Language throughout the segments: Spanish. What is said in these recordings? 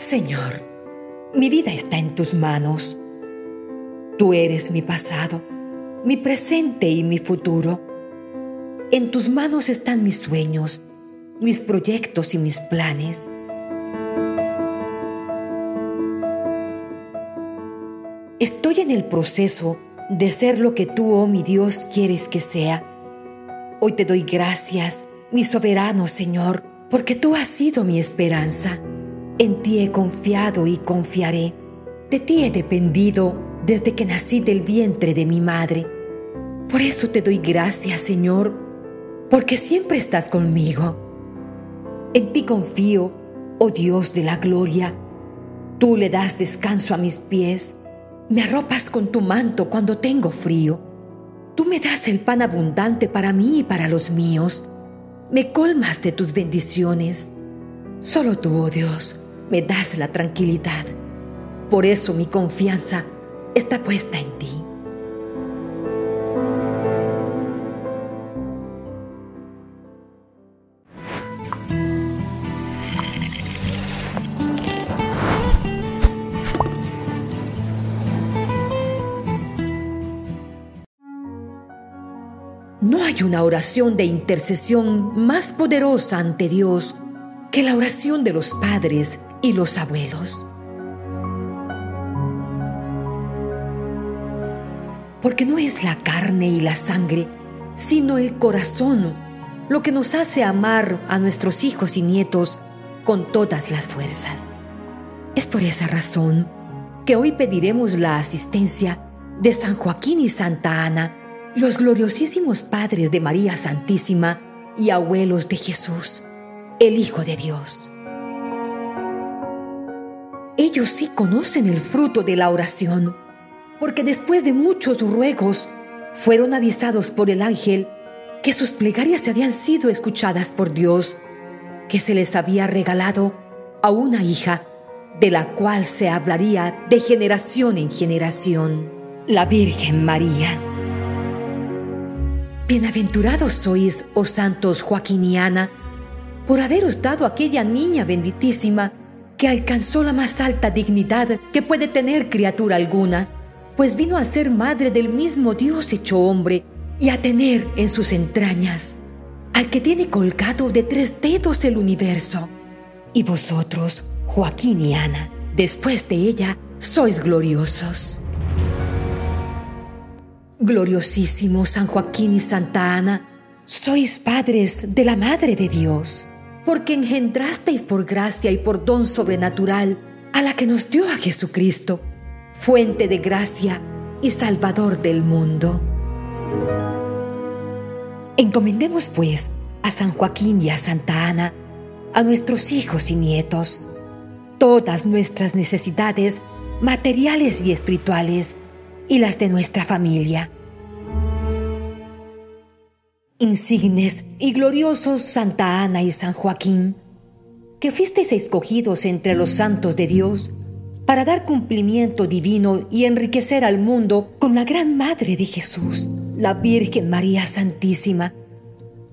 Señor, mi vida está en tus manos. Tú eres mi pasado, mi presente y mi futuro. En tus manos están mis sueños, mis proyectos y mis planes. Estoy en el proceso de ser lo que tú, oh mi Dios, quieres que sea. Hoy te doy gracias, mi soberano Señor, porque tú has sido mi esperanza. En ti he confiado y confiaré. De ti he dependido desde que nací del vientre de mi madre. Por eso te doy gracias, Señor, porque siempre estás conmigo. En ti confío, oh Dios de la gloria. Tú le das descanso a mis pies me arropas con tu manto cuando tengo frío. Tú me das el pan abundante para mí y para los míos. Me colmas de tus bendiciones. Solo tú, oh Dios, me das la tranquilidad. Por eso mi confianza está puesta en ti. No hay una oración de intercesión más poderosa ante Dios que la oración de los padres y los abuelos. Porque no es la carne y la sangre, sino el corazón lo que nos hace amar a nuestros hijos y nietos con todas las fuerzas. Es por esa razón que hoy pediremos la asistencia de San Joaquín y Santa Ana, los gloriosísimos padres de María Santísima y abuelos de Jesús, el Hijo de Dios. Ellos sí conocen el fruto de la oración, porque después de muchos ruegos fueron avisados por el ángel que sus plegarias habían sido escuchadas por Dios, que se les había regalado a una hija de la cual se hablaría de generación en generación, la Virgen María. Bienaventurados sois, oh santos Joaquín y Ana, por haberos dado aquella niña benditísima que alcanzó la más alta dignidad que puede tener criatura alguna, pues vino a ser madre del mismo Dios hecho hombre y a tener en sus entrañas al que tiene colgado de tres dedos el universo. Y vosotros, Joaquín y Ana, después de ella, sois gloriosos. Gloriosísimo San Joaquín y Santa Ana, sois padres de la Madre de Dios, porque engendrasteis por gracia y por don sobrenatural a la que nos dio a Jesucristo, fuente de gracia y salvador del mundo. Encomendemos pues a San Joaquín y a Santa Ana, a nuestros hijos y nietos, todas nuestras necesidades materiales y espirituales, y las de nuestra familia. Insignes y gloriosos Santa Ana y San Joaquín, que fuisteis escogidos entre los santos de Dios para dar cumplimiento divino y enriquecer al mundo con la gran Madre de Jesús, la Virgen María Santísima,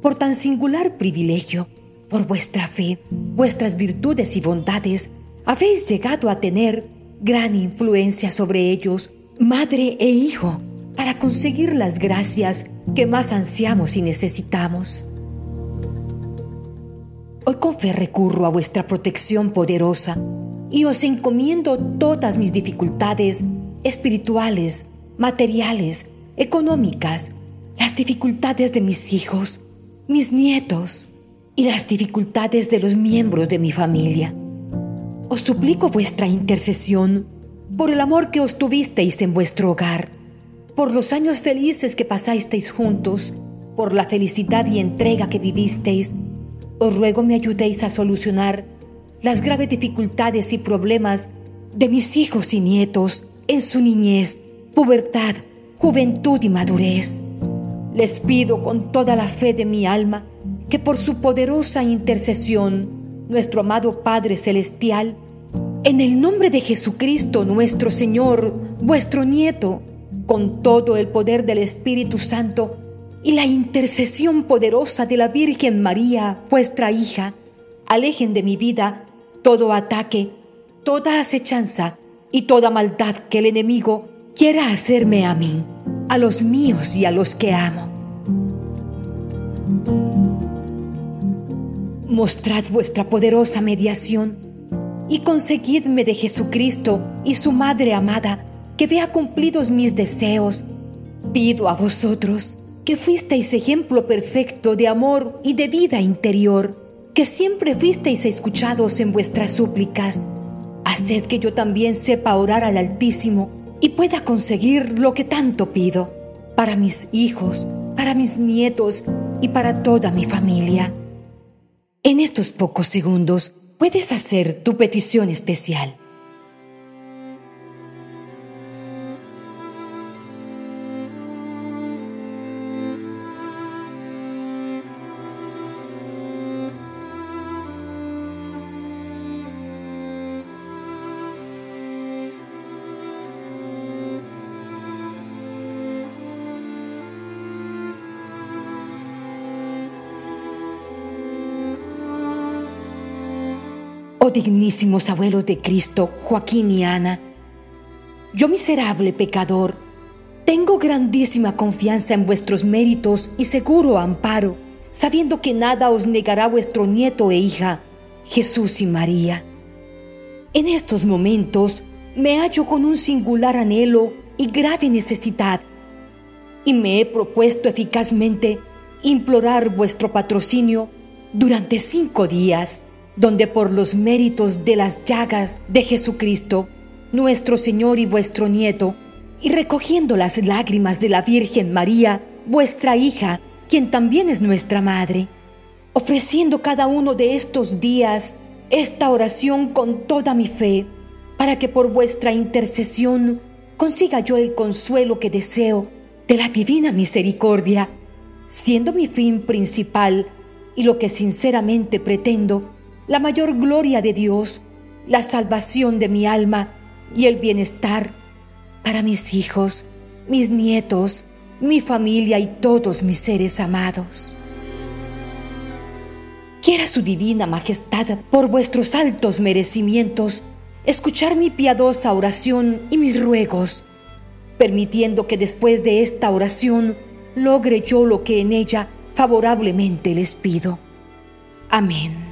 por tan singular privilegio, por vuestra fe, vuestras virtudes y bondades, habéis llegado a tener gran influencia sobre ellos madre e hijo, para conseguir las gracias que más ansiamos y necesitamos. Hoy con fe recurro a vuestra protección poderosa y os encomiendo todas mis dificultades espirituales, materiales, económicas, las dificultades de mis hijos, mis nietos y las dificultades de los miembros de mi familia. Os suplico vuestra intercesión por el amor que os tuvisteis en vuestro hogar, por los años felices que pasasteis juntos, por la felicidad y entrega que vivisteis, os ruego me ayudéis a solucionar las graves dificultades y problemas de mis hijos y nietos en su niñez, pubertad, juventud y madurez. Les pido con toda la fe de mi alma que por su poderosa intercesión, nuestro amado Padre Celestial en el nombre de Jesucristo nuestro Señor, vuestro nieto, con todo el poder del Espíritu Santo y la intercesión poderosa de la Virgen María, vuestra hija, alejen de mi vida todo ataque toda acechanza y toda maldad que el enemigo quiera hacerme a mí, a los míos y a los que amo. Mostrad vuestra poderosa mediación y conseguidme de Jesucristo y su Madre amada que vea cumplidos mis deseos. Pido a vosotros que fuisteis ejemplo perfecto de amor y de vida interior, que siempre fuisteis escuchados en vuestras súplicas. Haced que yo también sepa orar al Altísimo y pueda conseguir lo que tanto pido para mis hijos, para mis nietos y para toda mi familia. En estos pocos segundos puedes hacer tu petición especial. Oh dignísimos abuelos de Cristo, Joaquín y Ana, yo miserable pecador, tengo grandísima confianza en vuestros méritos y seguro amparo, sabiendo que nada os negará vuestro nieto e hija, Jesús y María. En estos momentos me hallo con un singular anhelo y grave necesidad, y me he propuesto eficazmente implorar vuestro patrocinio durante cinco días donde por los méritos de las llagas de Jesucristo, nuestro Señor y vuestro nieto, y recogiendo las lágrimas de la Virgen María, vuestra hija, quien también es nuestra madre, ofreciendo cada uno de estos días esta oración con toda mi fe, para que por vuestra intercesión consiga yo el consuelo que deseo de la divina misericordia, siendo mi fin principal y lo que sinceramente pretendo la mayor gloria de Dios, la salvación de mi alma y el bienestar para mis hijos, mis nietos, mi familia y todos mis seres amados. Quiera su divina majestad, por vuestros altos merecimientos, escuchar mi piadosa oración y mis ruegos, permitiendo que después de esta oración logre yo lo que en ella favorablemente les pido. Amén.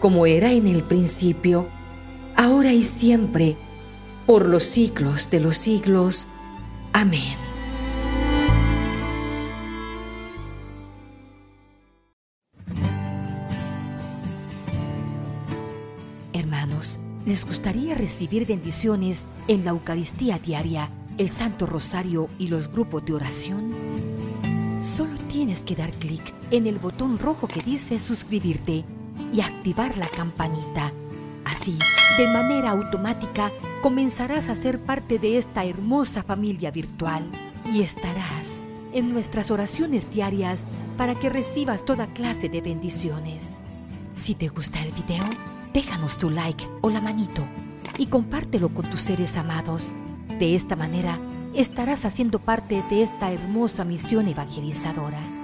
como era en el principio, ahora y siempre, por los siglos de los siglos. Amén. Hermanos, ¿les gustaría recibir bendiciones en la Eucaristía diaria, el Santo Rosario y los grupos de oración? Solo tienes que dar clic en el botón rojo que dice suscribirte y activar la campanita. Así, de manera automática, comenzarás a ser parte de esta hermosa familia virtual y estarás en nuestras oraciones diarias para que recibas toda clase de bendiciones. Si te gusta el video, déjanos tu like o la manito y compártelo con tus seres amados. De esta manera, estarás haciendo parte de esta hermosa misión evangelizadora.